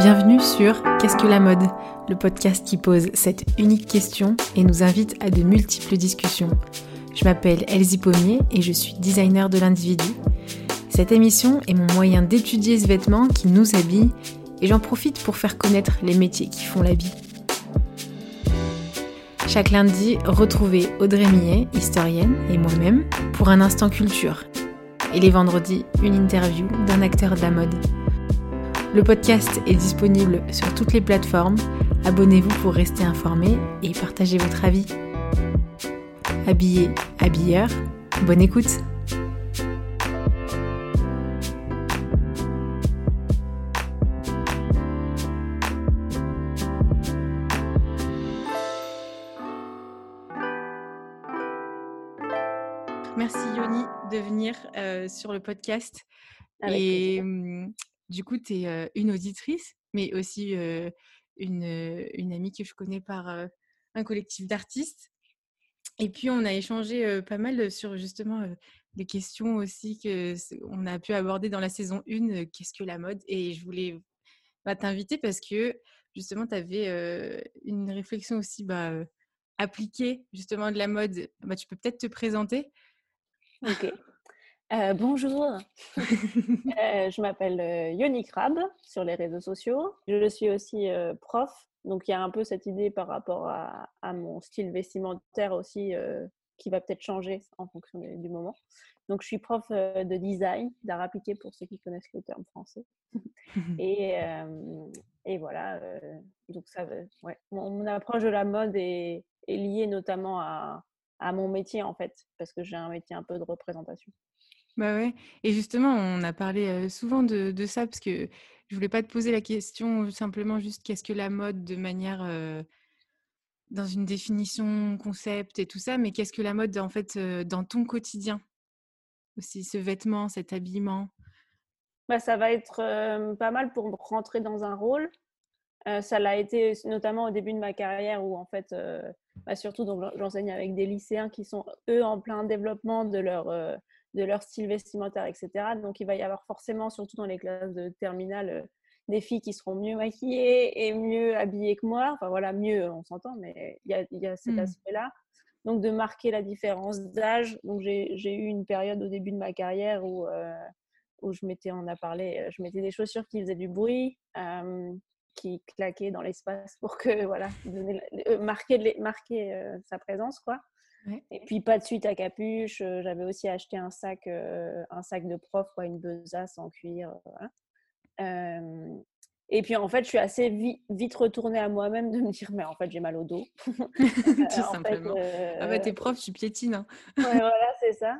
Bienvenue sur Qu'est-ce que la mode? Le podcast qui pose cette unique question et nous invite à de multiples discussions. Je m'appelle Elsie Pommier et je suis designer de l'individu. Cette émission est mon moyen d'étudier ce vêtement qui nous habille et j'en profite pour faire connaître les métiers qui font la vie. Chaque lundi, retrouvez Audrey Millet, historienne, et moi-même pour un instant culture. Et les vendredis, une interview d'un acteur de la mode. Le podcast est disponible sur toutes les plateformes. Abonnez-vous pour rester informé et partager votre avis. Habillé, habilleur, bonne écoute Merci Yoni de venir euh, sur le podcast. et du coup, tu es une auditrice, mais aussi une, amie que je connais par un collectif d'artistes. Et puis, on a échangé pas mal sur justement les questions aussi qu'on a pu aborder dans la saison 1, qu'est-ce que la mode? Et je voulais bah, t'inviter parce que justement, tu avais une réflexion aussi bah, appliquée justement de la mode. Bah, tu peux peut-être te présenter? Ok. Euh, bonjour, euh, je m'appelle euh, Yoni Krab sur les réseaux sociaux. Je suis aussi prof, donc il y a un peu cette idée par rapport à, mon style vestimentaire aussi qui va peut-être changer en fonction du moment. Donc je suis prof de design, d'art appliqué pour ceux qui connaissent le terme français. et, et, voilà, donc ça, ouais. mon, approche de la mode est, est liée notamment à, à mon métier en fait, parce que j'ai un métier un peu de représentation. Bah ouais. Et justement, on a parlé souvent de, ça parce que je voulais pas te poser la question simplement juste qu'est-ce que la mode de manière dans une définition concept et tout ça, mais qu'est-ce que la mode en fait dans ton quotidien? Aussi, ce vêtement, cet habillement? Bah, ça va être pas mal pour rentrer dans un rôle. ça l'a été notamment au début de ma carrière où en fait, bah, surtout j'enseigne avec des lycéens qui sont eux en plein développement de leur de leur style vestimentaire, etc. Donc, il va y avoir forcément, surtout dans les classes de terminale, euh, des filles qui seront mieux maquillées et mieux habillées que moi. Enfin, voilà, mieux, on s'entend, mais il y a, cet mmh. aspect-là. Donc, de marquer la différence d'âge. Donc, j'ai eu une période au début de ma carrière où, euh, où je m'étais, on a parlé, euh, je mettais des chaussures qui faisaient du bruit, qui claquaient dans l'espace pour que, voilà, marquer, marquer sa présence, quoi. Et puis pas de suite à capuche. J'avais aussi acheté un sac, un sac de prof, quoi, une besace en cuir. et puis en fait, je suis assez vite retournée à moi-même de me dire, mais en fait, j'ai mal au dos. Tout simplement. ah bah t'es prof, tu piétines. Hein. ouais, voilà, c'est ça.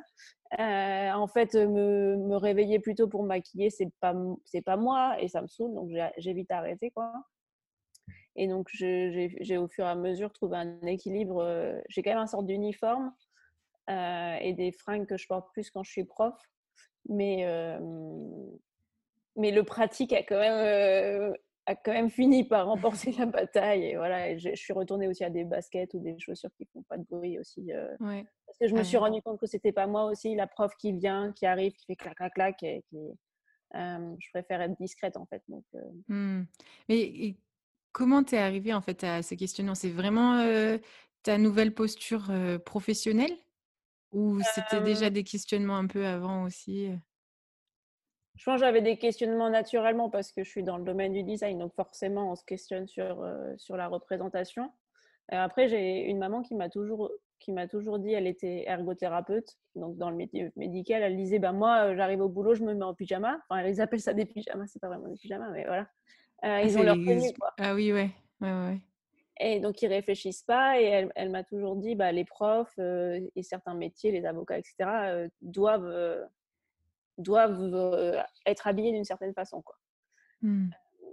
en fait, me, me, réveiller plutôt pour me maquiller, c'est pas, c'est pas moi et ça me saoule, donc j'ai vite arrêté, quoi. Et donc, j'ai au fur et à mesure trouvé un équilibre. J'ai quand même un sorte d'uniforme euh, et des fringues que je porte plus quand je suis prof. Mais, mais le pratique a quand, même, a quand même fini par remporter la bataille. Et voilà, je, suis retournée aussi à des baskets ou des chaussures qui font pas de bruit aussi. Parce que je me suis rendu compte que c'était pas moi aussi, la prof qui vient, qui arrive, qui fait clac, clac, clac. Et qui, je préfère être discrète en fait. Donc, mmh. Mais Comment t'es arrivée en fait à ce questionnement C'est vraiment ta nouvelle posture professionnelle? Ou c'était déjà des questionnements un peu avant aussi Je pense que j'avais des questionnements naturellement parce que je suis dans le domaine du design, donc forcément on se questionne sur, sur la représentation. après, j'ai une maman qui m'a toujours, qui m'a toujours dit, elle était ergothérapeute, donc dans le métier médical, elle disait, bah, moi j'arrive au boulot, je me mets en pyjama. Enfin, ils appellent ça des pyjamas, c'est pas vraiment des pyjamas, mais voilà. Euh, ah, ils ont leur tenue. Quoi. Ah oui, ouais. ouais, ouais. Et donc, ils réfléchissent pas. Et elle, elle m'a toujours dit, bah, les profs euh, et certains métiers, les avocats, etc., euh, doivent, doivent être habillés d'une certaine façon. Quoi. Mmh.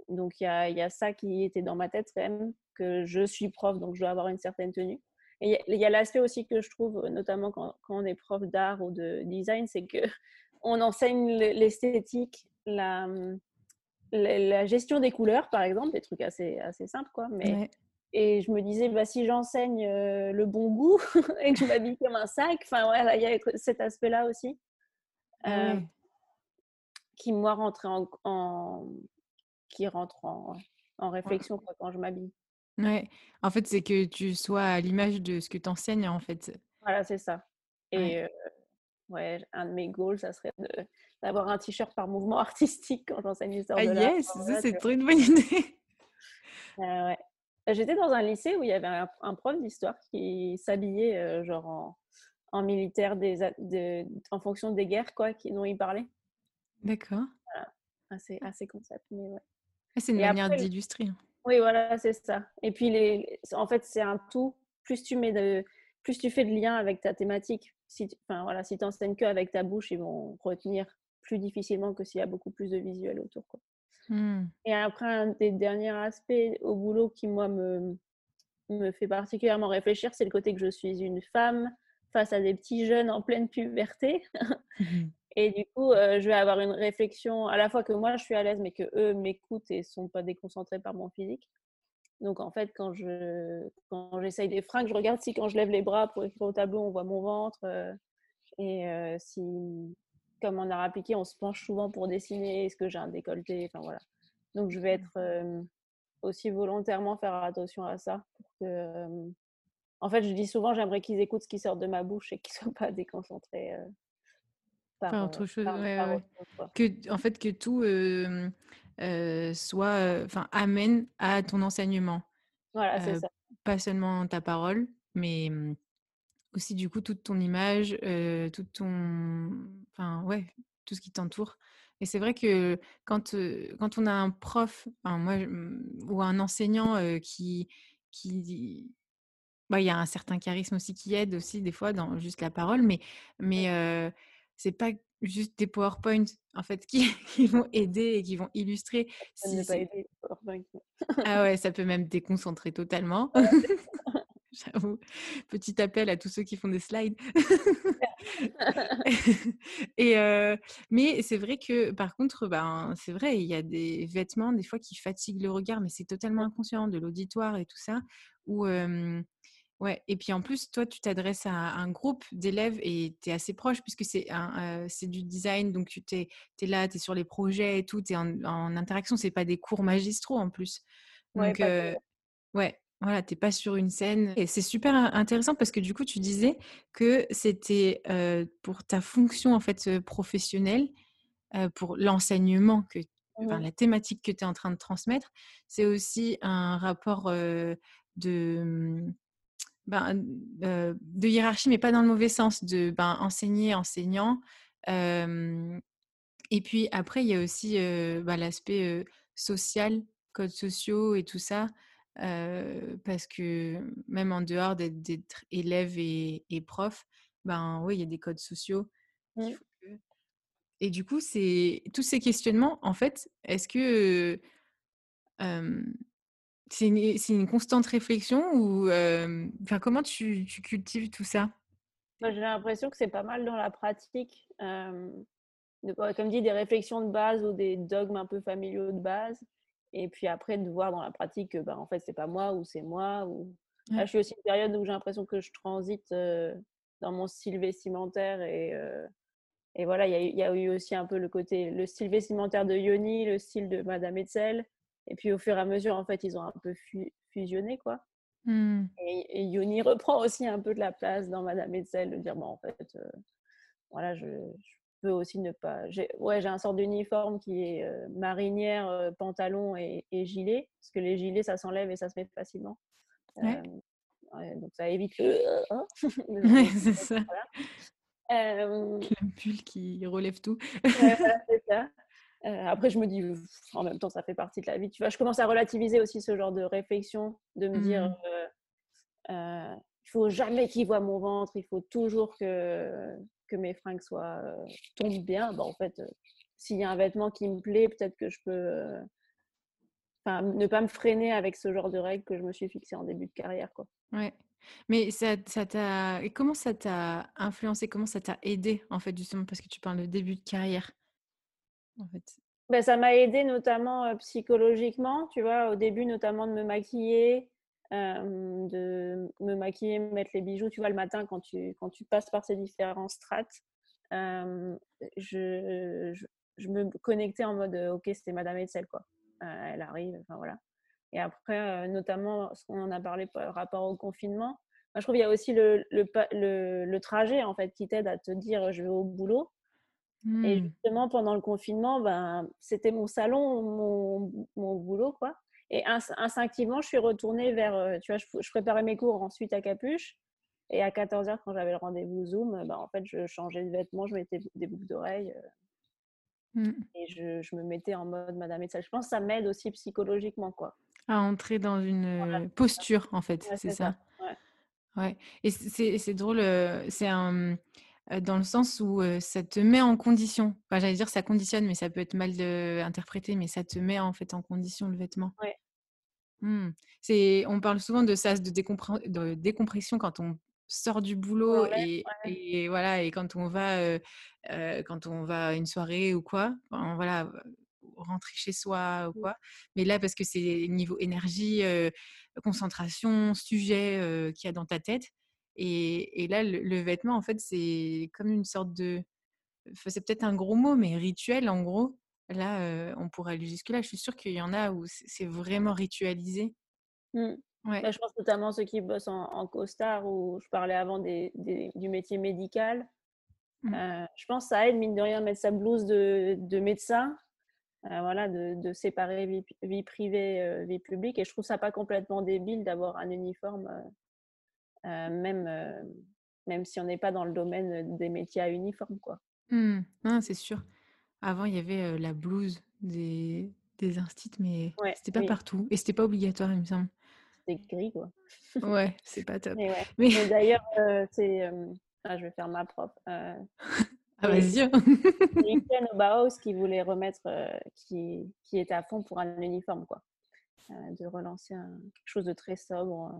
Donc, il y a, y a, ça qui était dans ma tête quand même, que je suis prof, donc je dois avoir une certaine tenue. Et il y a, l'aspect aussi que je trouve, notamment quand, quand on est prof d'art ou de design, c'est que on enseigne l'esthétique, la, la, gestion des couleurs, par exemple, des trucs assez, assez simples, quoi. Mais, Et je me disais, bah, si j'enseigne euh, le bon goût et que je m'habille comme un sac, enfin, voilà, il y a cet aspect-là aussi. Ah euh, qui, moi, rentrait en, qui rentre en, en réflexion quand je m'habille. Ouais, en fait, c'est que tu sois à l'image de ce que tu enseignes, en fait. Voilà, c'est ça. Et ouais. un de mes goals, ça serait d'avoir un t-shirt par mouvement artistique quand j'enseigne l'histoire ah, de l'art. yes, ça, c'est trop une bonne idée. ouais. Bah, j'étais dans un lycée où il y avait un, prof d'histoire qui s'habillait genre en, en militaire des, en fonction des guerres quoi, qui, dont il parlait. D'accord. Voilà. Assez, assez concept, mais ouais. Ah, c'est une manière d'illustrer. Oui, voilà, c'est ça. Et puis, les, en fait, c'est un tout. Plus tu, mets de, plus tu fais de lien avec ta thématique, si tu enfin, voilà, si enseignes que avec ta bouche, ils vont retenir plus difficilement que s'il y a beaucoup plus de visuels autour. Quoi. Mmh. Et après, un des derniers aspects au boulot qui, moi, me, me fait particulièrement réfléchir, c'est le côté que je suis une femme face à des petits jeunes en pleine puberté. Et du coup, euh, je vais avoir une réflexion à la fois que moi, je suis à l'aise, mais que eux m'écoutent et sont pas déconcentrés par mon physique. Donc, en fait, quand je quand j'essaye des fringues, je regarde si quand je lève les bras pour écrire au tableau, on voit mon ventre. Euh, et euh, si, comme en art appliqué, on se penche souvent pour dessiner, est-ce que j'ai un décolleté Enfin, voilà. Donc, je vais être aussi volontairement faire attention à ça pour que en fait, je dis souvent, j'aimerais qu'ils écoutent ce qui sort de ma bouche et qu'ils ne soient pas déconcentrés euh, par, autre chose. Que, en fait, que tout soit, enfin, amène à ton enseignement. Voilà, c'est ça. Pas seulement ta parole, mais mmh, aussi du coup toute ton image, tout ton, enfin ouais, tout ce qui t'entoure. Et c'est vrai que quand, quand on a un prof, moi, mmh, ou un enseignant qui, qui, bah, il y a un certain charisme aussi qui aide aussi des fois dans juste la parole, mais, mais c'est pas juste des PowerPoint en fait qui, qui, vont aider et qui vont illustrer. Ça ne pas aider, ah ouais, ça peut même déconcentrer totalement. J'avoue. Petit appel à tous ceux qui font des slides. et mais c'est vrai que par contre, ben, c'est vrai, il y a des vêtements des fois qui fatiguent le regard, mais c'est totalement inconscient de l'auditoire et tout ça. Où, Ouais, et puis en plus, toi, tu t'adresses à un groupe d'élèves et tu es assez proche puisque c'est du design, donc tu es, es, là, tu es sur les projets et tout, tu es en, en interaction, c'est pas des cours magistraux en plus. Donc, ouais, ouais voilà, tu n'es pas sur une scène. Et c'est super intéressant parce que du coup, tu disais que c'était pour ta fonction en fait professionnelle, pour l'enseignement que Enfin, la thématique que tu es en train de transmettre, c'est aussi un rapport de, mmh, ben, de hiérarchie, mais pas dans le mauvais sens, de ben, enseigner, enseignant. et puis après, il y a aussi ben, l'aspect social, codes sociaux et tout ça, parce que même en dehors d'être élève et, et, prof, ben oui, il y a des codes sociaux. Et du coup, c'est tous ces questionnements, en fait, est-ce que c'est une, constante réflexion ou enfin, comment tu, cultives tout ça? J'ai l'impression que c'est pas mal dans la pratique. comme dit, des réflexions de base ou des dogmes un peu familiaux de base. Et puis après, de voir dans la pratique que bah, en fait, c'est pas moi ou c'est moi. Ou... Là, je suis aussi une période où j'ai l'impression que je transite dans mon style vestimentaire. Et, et voilà, il y, a eu aussi un peu le côté, le style vestimentaire de Yoni, le style de Madame Etzel. Et puis au fur et à mesure, en fait, ils ont un peu fusionné, quoi. Mmh. Et, Yoni reprend aussi un peu de la place dans Madame Etzel, de dire, bon, en fait, euh, voilà, je, peux aussi ne pas. J'ai, ouais, j'ai un sort d'uniforme qui est euh, marinière, euh, pantalon et, gilet, parce que les gilets, ça s'enlève et ça se met facilement. donc ça évite le. Hein, c'est ça. Voilà. bulle qui relève tout. c'est ça. Euh, après, je me dis, en même temps, ça fait partie de la vie. Tu vois, je commence à relativiser aussi ce genre de réflexion, de me dire, mmh. euh, euh, il faut jamais qu'il voit mon ventre, il faut toujours que, que mes fringues soient tombent bien. Bah, en fait, s'il y a un vêtement qui me plaît, peut-être que je peux, enfin, ne pas me freiner avec ce genre de règles que je me suis fixées en début de carrière, quoi. Ouais. Mais ça, ça t'a, et comment ça t'a influencé, comment ça t'a aidé en fait justement parce que tu parles de début de carrière fait? Ben, Ça m'a aidé notamment psychologiquement, tu vois, au début notamment de me maquiller, de me maquiller, mettre les bijoux, tu vois, le matin quand tu, quand tu passes par ces différents strates, je, je, me connectais en mode ok, c'était Madame Etzel, quoi. elle arrive, enfin voilà. Et après, notamment, ce qu'on en a parlé par rapport au confinement, je trouve qu'il y a aussi le, le, le, trajet en fait qui t'aide à te dire je vais au boulot. Et mmh. justement, pendant le confinement, ben, c'était mon salon, mon, mon, boulot, quoi. Et instinctivement, je suis retournée vers, tu vois, je, préparais mes cours ensuite à Capuche. Et à 14h, quand j'avais le rendez-vous Zoom, ben, en fait, je changeais de vêtements, je mettais des boucles d'oreilles. Mmh. Et je, je, me mettais en mode Madame ça Je pense que ça m'aide aussi psychologiquement, quoi. À entrer dans une posture, en fait, c'est ça. Ouais. Et c'est drôle, c'est un dans le sens où ça te met en condition. Enfin, j'allais dire ça conditionne, mais ça peut être mal interprété, mais ça te met en fait en condition le vêtement. Ouais. Mmh. C'est, on parle souvent de ça, de, de, décompression quand on sort du boulot et, et, voilà et quand on va quand on va à une soirée ou quoi, voilà rentrer chez soi ou mmh. quoi. Mais là parce que c'est niveau énergie, concentration, sujet qu'il y a dans ta tête et, là, le, vêtement, en fait, c'est comme une sorte de. c'est peut-être un gros mot, mais rituel, en gros. Là, on pourrait aller jusque-là. Je suis sûre qu'il y en a où c'est vraiment ritualisé. Mmh. Ouais. Bah, je pense notamment ceux qui bossent en, costard, où je parlais avant des, du métier médical. Mmh. je pense que ça aide, mine de rien, mettre sa blouse de, de médecin. voilà, de, de séparer vie, vie privée, vie publique. Et je trouve ça pas complètement débile d'avoir un uniforme euh, même, euh, même si on n'est pas dans le domaine des métiers à uniforme. Quoi. Mmh. c'est sûr. Avant, il y avait euh, la blouse des, des instits, mais c'était pas partout. Et c'était pas obligatoire, il me semble. C'était gris, quoi. ouais, c'est pas top. Mais, d'ailleurs, c'est. Ah, je vais faire ma propre. ah, vas-y. Au Bauhaus qui voulait remettre, qui, qui était à fond pour un uniforme, quoi. de relancer quelque chose de très sobre.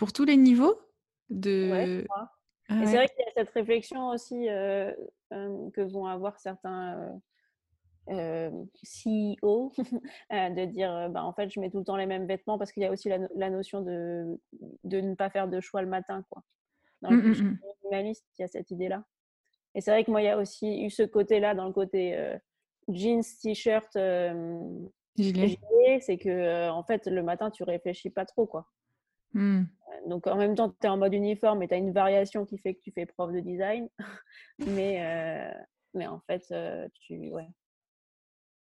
Pour tous les niveaux de... Ah c'est vrai qu'il y a cette réflexion aussi euh, euh, que vont avoir certains euh, CEO de dire bah, en fait, je mets tout le temps les mêmes vêtements parce qu'il y a aussi la, notion de, de ne pas faire de choix le matin. Quoi. Dans le mmh, mmh, mmh. minimaliste, il y a cette idée-là. Et c'est vrai que moi, il y a aussi eu ce côté-là dans le côté jeans, t-shirt. C'est que en fait, le matin, tu réfléchis pas trop. quoi. Donc en même temps, tu es en mode uniforme et tu as une variation qui fait que tu fais prof de design. mais, euh, mais en fait, euh, tu, ouais.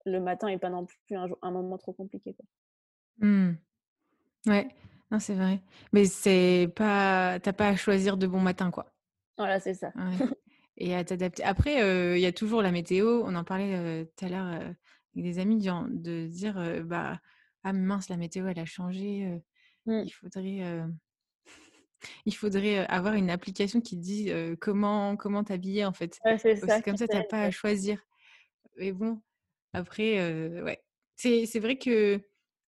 le matin n'est pas non plus un, un, moment trop compliqué. Quoi. Mmh. Ouais, non, c'est vrai. Mais c'est pas, t'as pas à choisir de bon matin, quoi. Voilà, c'est ça. Et à t'adapter. Après, il y a toujours la météo. On en parlait tout à l'heure avec des amis, de dire, bah, ah mince, la météo, elle a changé. Mmh. Il faudrait, il faudrait avoir une application qui dit comment comment t'habiller en fait. c'est ça, comme ça, tu n'as pas à choisir. Mais bon, après, ouais. C'est vrai que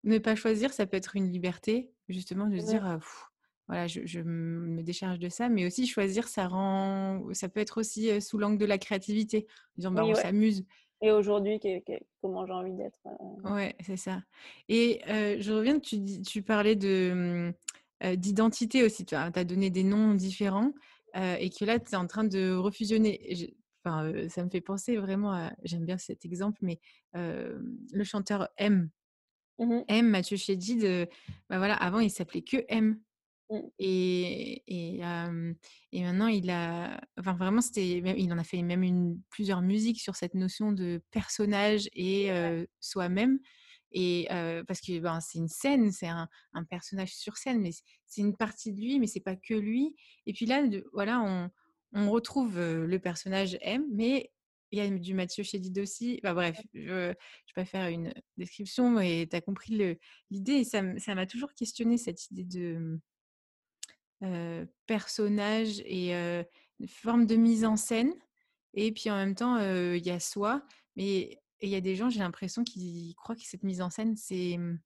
ne pas choisir, ça peut être une liberté, justement, de se dire, voilà, je, je, me décharge de ça, mais aussi choisir, ça rend, ça peut être aussi sous l'angle de la créativité, en disant, bah, on s'amuse. Et aujourd'hui, comment j'ai envie d'être. Euh ouais, c'est ça. Et je reviens, tu, tu parlais de, mmh, d'identité aussi. Tu as, donné des noms différents et que là, tu es en train de refusionner. Enfin, ça me fait penser vraiment à. J'aime bien cet exemple, mais le chanteur M. Mmh M, Mathieu Chédid, bah voilà, avant, il s'appelait que M. Mmh. Et, et, et, maintenant, il a. Enfin, vraiment, c'était. Il en a fait même une, plusieurs musiques sur cette notion de personnage et soi-même. Et parce que ben, c'est une scène, c'est un, un, personnage sur scène, mais c'est une partie de lui, mais c'est pas que lui. Et puis là, voilà, on, on retrouve le personnage M, mais il y a du Mathieu Chédid aussi. Enfin, bref, je ne vais pas faire une description, mais tu as compris l'idée. Ça m'a toujours questionné cette idée de personnage et une forme de mise en scène. Et puis en même temps, il y a soi. Mais il y a des gens, j'ai l'impression, qui croient que cette mise en scène, c'est mmh,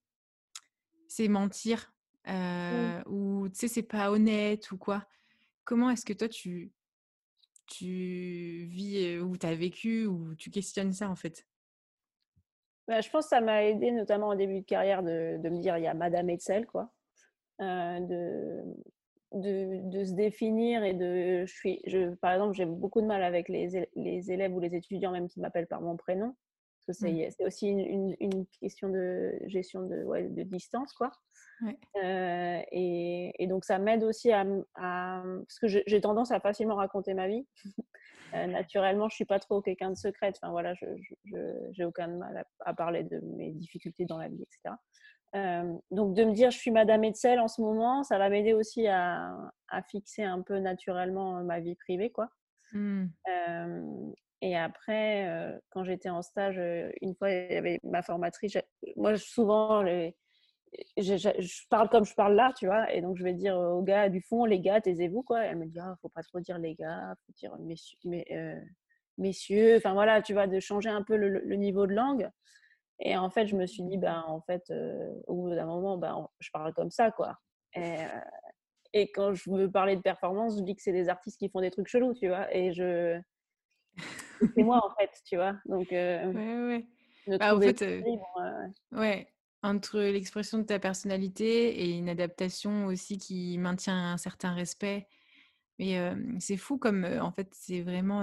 c'est mentir. Ou tu sais, c'est pas honnête ou quoi. Comment est-ce que toi, tu, tu vis ou tu as vécu ou tu questionnes ça en fait? Bah, Je pense que ça m'a aidé, notamment au début de carrière, de, de me dire il y a Madame Etzel, quoi. de, de, se définir et de. Je suis, je, par exemple, j'ai beaucoup de mal avec les, les, élèves ou les étudiants même qui m'appellent par mon prénom. Parce que c'est mmh. aussi une, une, question de gestion de, ouais, de distance, quoi. et, et, donc, ça m'aide aussi à, à Parce que j'ai tendance à facilement raconter ma vie. naturellement, je suis pas trop quelqu'un de secrète. Enfin, voilà, je n'ai aucun mal à, parler de mes difficultés dans la vie, etc. donc, de me dire je suis Madame Etzel en ce moment, ça va m'aider aussi à, à, fixer un peu naturellement ma vie privée, quoi. Mmh. Et après, quand j'étais en stage, une fois, il y avait ma formatrice. Moi, souvent, les, je, parle comme je parle là, tu vois, et donc je vais dire aux gars du fond, les gars, taisez-vous, quoi. elle me dit, ah, faut pas trop dire les gars, faut dire messieurs, mais, messieurs, enfin voilà, tu vois, de changer un peu le, niveau de langue. Et en fait, je me suis dit, ben, en fait, au bout d'un moment, ben, je parle comme ça, quoi. Et, et, quand je veux parler de performance, je dis que c'est des artistes qui font des trucs chelous, tu vois, et je. c'est moi, en fait, tu vois? Donc, ouais, ouais. Bah, en fait, ouais entre l'expression de ta personnalité et une adaptation aussi qui maintient un certain respect. Mais c'est fou comme, en fait, c'est vraiment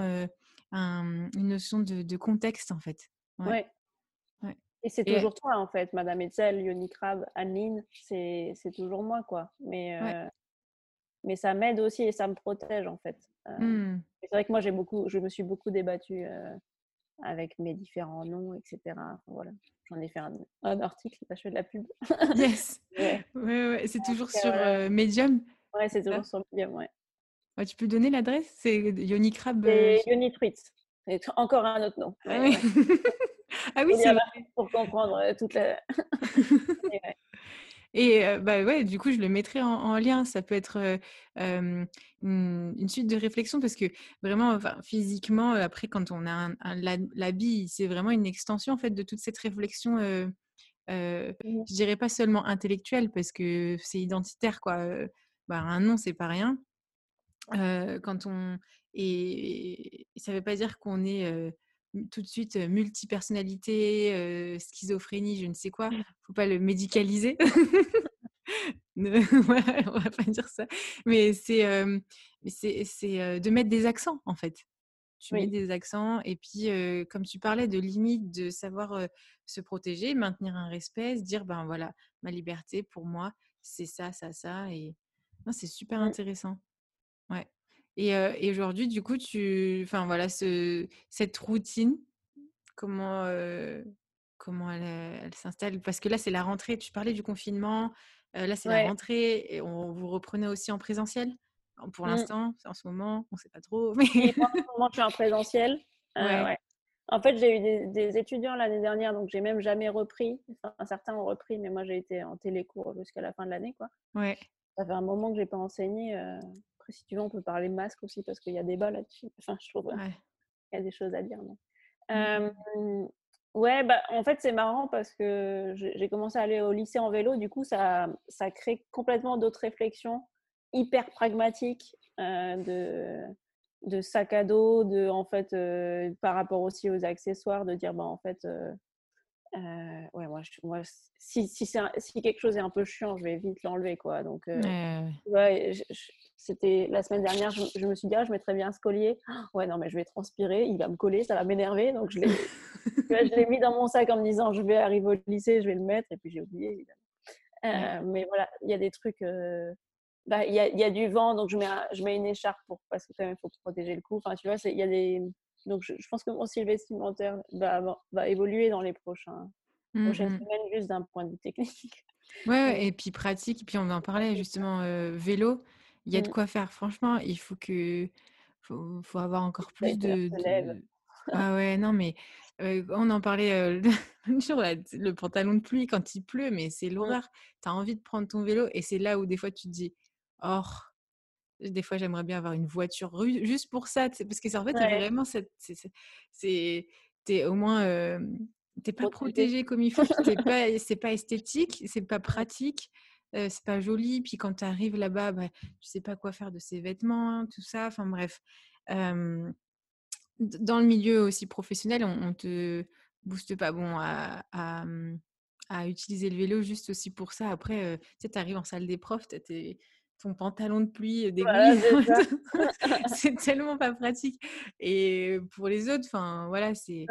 une notion de, contexte, en fait. Ouais. ouais. Et c'est toujours toi, en fait, Madame Etzel, Yoni Krab, Anne c'est toujours moi, quoi. Mais, mais ça m'aide aussi et ça me protège, en fait. Mmh. C'est vrai que moi, j'ai beaucoup, je me suis beaucoup débattue avec mes différents noms, etc. voilà. J'en ai fait un, article, je fais de la pub. yes. ouais. Ouais, C'est toujours sur euh, Medium. Ouais, c'est toujours sur Medium, ouais. tu peux donner l'adresse? C'est Yoni Crab. Euh, Yoni Truitz. C'est encore un autre nom. Ah oui, ah c'est pour comprendre euh, toute la. Et bah ouais, du coup, je le mettrai en, lien. Ça peut être une, suite de réflexion parce que vraiment, enfin, physiquement, après, quand on a un, l'habit, c'est vraiment une extension en fait de toute cette réflexion. Mmh je dirais pas seulement intellectuelle parce que c'est identitaire quoi. Bah, un nom, c'est pas rien. quand on et, ça veut pas dire qu'on est tout de suite multipersonnalité, schizophrénie, je ne sais quoi. Mmh. Faut pas le médicaliser. ne, on va pas dire ça. Mais c'est de mettre des accents en fait. Tu mets des accents et puis comme tu parlais de limite, de savoir se protéger, maintenir un respect, se dire ben voilà ma liberté pour moi c'est ça ça ça et c'est super intéressant. Ouais. Et, aujourd'hui, du coup, tu, enfin voilà, ce, cette routine, comment, comment elle, s'installe? Parce que là, c'est la rentrée. Tu parlais du confinement. là, c'est la rentrée. Et on vous reprenez aussi en présentiel? Pour mmh. l'instant, en ce moment, on ne sait pas trop. Mais... en ce moment, je suis en présentiel. En fait, j'ai eu des, étudiants l'année dernière, donc j'ai même jamais repris. Enfin, certains ont repris, mais moi, j'ai été en télécours jusqu'à la fin de l'année, quoi. Ouais. Ça fait un moment que j'ai pas enseigné si tu veux, on peut parler masque aussi parce qu'il y a débat là-dessus. Enfin, je trouve qu'il y a des choses à dire. Mmh. ouais, bah, en fait, c'est marrant parce que j'ai commencé à aller au lycée en vélo. Du coup, ça, ça crée complètement d'autres réflexions hyper pragmatiques de, de sac à dos, de, en fait, par rapport aussi aux accessoires, de dire, bah, en fait, euh, ouais, moi, moi si, si, si, quelque chose est un peu chiant, je vais vite l'enlever, quoi. Donc, euh, ouais, c'était la semaine dernière, je, me suis dit, ah, je mettrais bien ce collier. ouais, non, mais je vais transpirer, il va me coller, ça va m'énerver. Donc, je l'ai mis dans mon sac en me disant, je vais arriver au lycée, je vais le mettre. Et puis, j'ai oublié, évidemment. Euh, mais voilà, il y a des trucs. Bah, il y, a, y, a, du vent, donc je mets, je mets une écharpe pour, parce que quand même, il faut protéger le cou. Enfin, tu vois, il y a des donc, je, pense que mon style vestimentaire va, va, évoluer dans les prochains, mmh prochaines semaines, juste d'un point de vue technique. Ouais, et puis pratique. Et puis, on en parlait justement, euh, vélo. Il y a de mmh. quoi faire. Franchement, il faut que. Faut, faut avoir encore plus de, Ah ouais, non, mais euh, on en parlait euh, sur le pantalon de pluie quand il pleut, mais c'est l'horreur. Tu as envie de prendre ton vélo et c'est là où des fois tu te dis, oh, des fois, j'aimerais bien avoir une voiture juste pour ça, parce que en fait, vraiment, c'est, t'es au moins, t'es pas protégé comme il faut, pas, c'est pas esthétique, c'est pas pratique, c'est pas joli. Puis quand tu arrives là-bas, bah, tu sais pas quoi faire de ces vêtements, tout ça. Enfin bref, dans le milieu aussi professionnel, on, te booste pas bon à, à, utiliser le vélo juste aussi pour ça. Après, tu sais, arrives en salle des profs, t'es ton pantalon de pluie dégueulasse. c'est tellement pas pratique. Et pour les autres, enfin voilà, c'est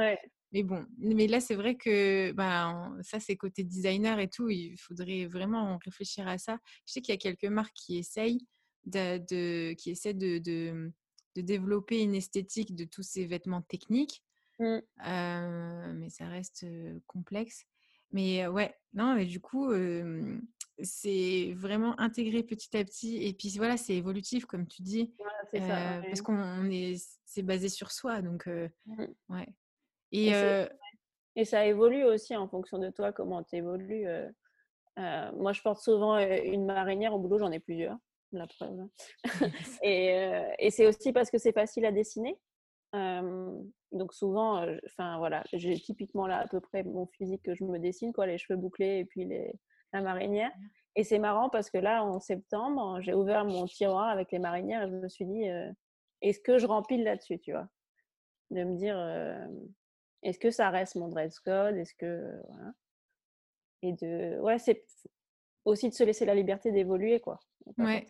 Mais bon, mais là, c'est vrai que ben, ça, c'est côté designer et tout. Il faudrait vraiment réfléchir à ça. Je sais qu'il y a quelques marques qui essayent de, de qui essaient de, de, de, développer une esthétique de tous ces vêtements techniques. Mmh. Euh, mais ça reste complexe. Mais ouais, non, mais du coup, c'est vraiment intégré petit à petit. Et puis voilà, c'est évolutif, comme tu dis. Voilà, ça. Parce qu'on est, c'est basé sur soi. Donc, mmh. ouais. Et, et, ça évolue aussi en fonction de toi, comment tu évolues. moi, je porte souvent une marinière au boulot, j'en ai plusieurs, la preuve. Et, et c'est aussi parce que c'est facile à dessiner. donc souvent, enfin voilà, j'ai typiquement là à peu près mon physique que je me dessine, quoi, les cheveux bouclés et puis les, la marinière. Et c'est marrant parce que là, en septembre, j'ai ouvert mon tiroir avec les marinières et je me suis dit, est-ce que je remplis là-dessus, tu vois? De me dire, est-ce que ça reste mon dress code? Est-ce que. Voilà. Et de. Ouais, c'est aussi de se laisser la liberté d'évoluer, quoi. Ouais.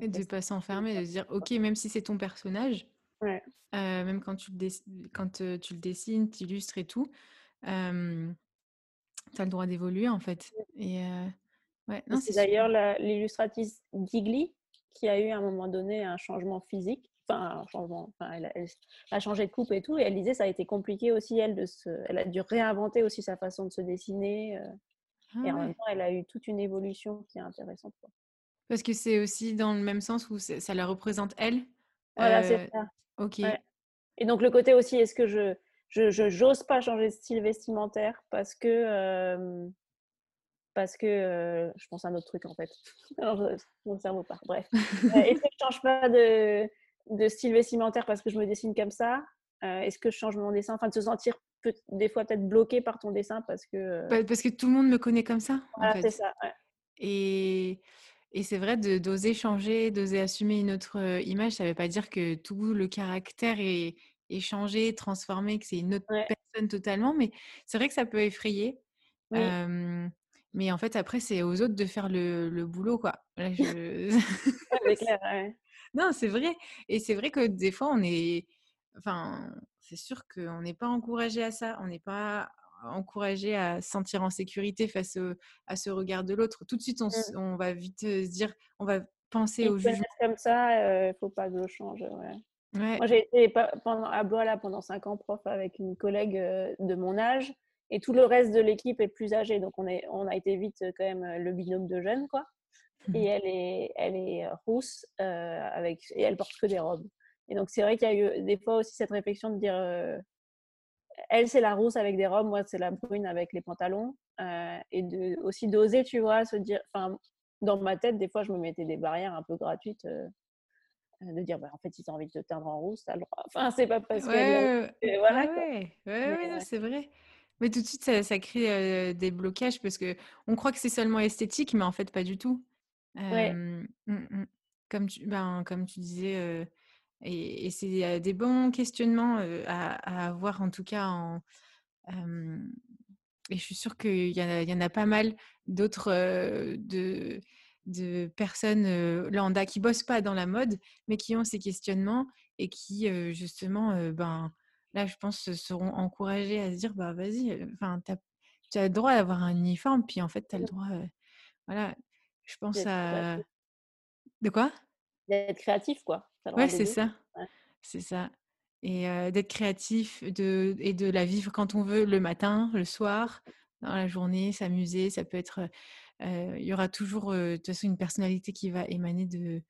Et de ne pas s'enfermer, de se dire, OK, même si c'est ton personnage, ouais. euh, même quand tu le, quand, tu le dessines, tu illustres et tout, euh, tu as le droit d'évoluer, en fait. Et euh, ouais, c'est d'ailleurs l'illustratrice Gigli qui a eu à un moment donné un changement physique enfin, changement, enfin, elle, a changé de coupe et tout, et elle disait ça a été compliqué aussi, elle, de se, elle a dû réinventer aussi sa façon de se dessiner, euh, et en ah même temps, elle a eu toute une évolution qui est intéressante. Quoi. Parce que c'est aussi dans le même sens où ça la représente elle Voilà, c'est ça. Ok. Et donc, le côté aussi, est-ce que je je j'ose pas changer de style vestimentaire parce que euh, parce que je pense à un autre truc en fait. Alors, mon cerveau part. Bref. est-ce que je change pas de de style vestimentaire parce que je me dessine comme ça? Euh, Est-ce que je change mon dessin? Enfin, de se sentir peut des fois peut-être bloqué par ton dessin parce que. Euh parce que tout le monde me connaît comme ça. Voilà, c'est ça. Et, et c'est vrai d'oser changer, d'oser assumer une autre euh, image, ça ne veut pas dire que tout le caractère est, est changé, transformé, que c'est une autre personne totalement, mais c'est vrai que ça peut effrayer. mais en fait, après, c'est aux autres de faire le, le boulot, quoi. Là, je... c'est clair, ouais. Non, c'est vrai. Et c'est vrai que des fois, on est. Enfin, c'est sûr qu'on n'est pas encouragé à ça. On n'est pas encouragé à se sentir en sécurité face à ce regard de l'autre. Tout de suite, on, mmh. va vite se dire, on va penser au jugement. comme ça, il ne faut pas que je change. Ouais. Moi, j'ai été pendant, à Blois pendant cinq ans prof avec une collègue de mon âge et tout le reste de l'équipe est plus âgé. Donc, on, est, on a été vite quand même le binôme de jeunes, quoi et mmh elle est, elle est rousse euh, avec, et elle porte que des robes. Et donc, c'est vrai qu'il y a eu des fois aussi cette réflexion de dire euh, elle, c'est la rousse avec des robes, moi, c'est la brune avec les pantalons. Euh, et de, aussi d'oser, tu vois, se dire, enfin, dans ma tête, des fois, je me mettais des barrières un peu gratuites. De dire, bah, en fait, tu as envie de te teindre en rousse, t'as le droit. Enfin, c'est pas parce que. Voilà. Ouais, ouais, c'est vrai. Mais tout de suite, ça, ça crée des blocages parce que on croit que c'est seulement esthétique, mais en fait, pas du tout. Mmh, mmh. Comme, tu, ben, comme tu disais, et, c'est des bons questionnements à, avoir en tout cas. En, et je suis sûre qu'il y, y, en a pas mal d'autres de, de personnes lambda qui bossent pas dans la mode, mais qui ont ces questionnements et qui justement, ben, là, je pense, seront encouragés à se dire, bah vas-y, enfin, tu as le droit d'avoir un uniforme, puis en fait, tu as le droit, voilà, je pense à. De quoi? D'être créatif, quoi. Ouais, c'est ça. C'est ça. Et d'être créatif de, et de la vivre quand on veut, le matin, le soir, dans la journée, s'amuser. Ça peut être. Il y aura toujours, de toute façon, une personnalité qui va émaner de.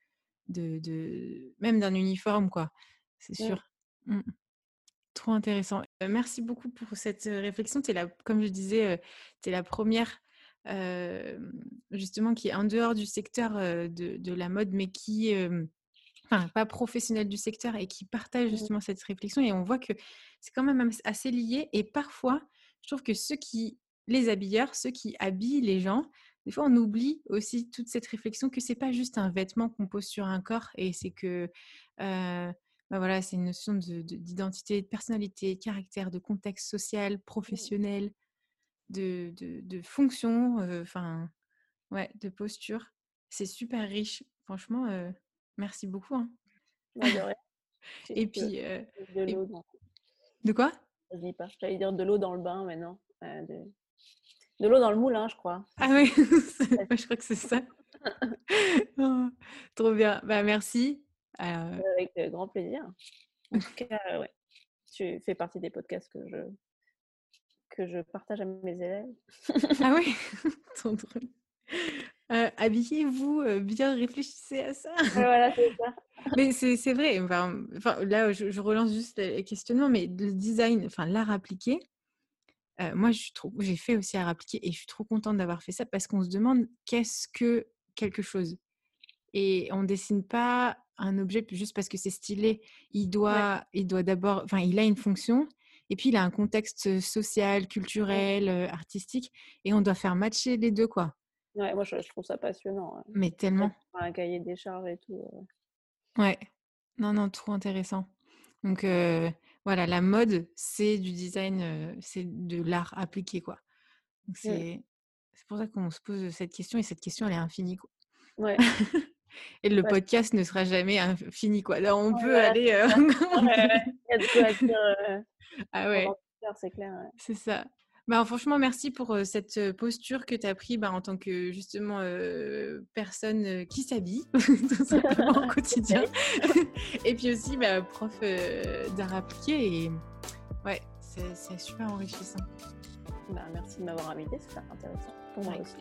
de, de même d'un uniforme, quoi. C'est sûr. Mmh. Trop intéressant. merci beaucoup pour cette réflexion. Es la, comme je disais, tu es la première justement qui est en dehors du secteur de, la mode, mais qui, enfin, pas professionnel du secteur et qui partage justement cette réflexion. Et on voit que c'est quand même assez lié. Et parfois, je trouve que ceux qui, les habilleurs, ceux qui habillent les gens, des fois, on oublie aussi toute cette réflexion que c'est pas juste un vêtement qu'on pose sur un corps et c'est que bah voilà, c'est une notion d'identité, de, de, personnalité, de caractère, de contexte social, mmh. professionnel de, de, fonction, enfin, ouais, de posture. C'est super riche. Franchement, merci beaucoup. Hein. Et puis. de quoi? Dit pas. J'allais dire de l'eau dans le bain, de, de l'eau dans le moulin, je crois. Ah oui, je crois que c'est ça. Oh, trop bien. Bah, merci. Avec grand plaisir. En tout cas, ouais. Tu fais partie des podcasts que je, que je partage à mes élèves. ah oui, trop drôle. Euh, habillez-vous euh, bien, réfléchissez à ça. voilà, c'est ça. mais c'est vrai. Enfin, là, je, relance juste le questionnement, mais le design, enfin l'art appliqué, euh, moi, j'ai fait aussi art appliqué et je suis trop contente d'avoir fait ça parce qu'on se demande qu'est-ce que quelque chose. Et on dessine pas un objet juste parce que c'est stylé. Il doit, il doit d'abord, enfin, il a une fonction et puis il a un contexte social, culturel, artistique et on doit faire matcher les deux, quoi. Ouais, moi je, trouve ça passionnant. Mais tellement. Un cahier des charges et tout. Ouais. Non, non, trop intéressant. Donc voilà, la mode, c'est du design, c'est de l'art appliqué, quoi. C'est pour ça qu'on se pose cette question et cette question, elle est infinie, quoi. Ouais. et le podcast ne sera jamais fini, quoi. Là, on peut aller. Il y a de quoi dire. ah ouais. C'est clair. C'est ça. Bah, franchement, merci pour cette posture que tu as pris bah, en tant que justement personne qui s'habille tout simplement au quotidien. et puis aussi bah, prof d'art appliqué. Et ouais, c'est super enrichissant. Bah, merci de m'avoir invité, c'est intéressant pour moi aussi.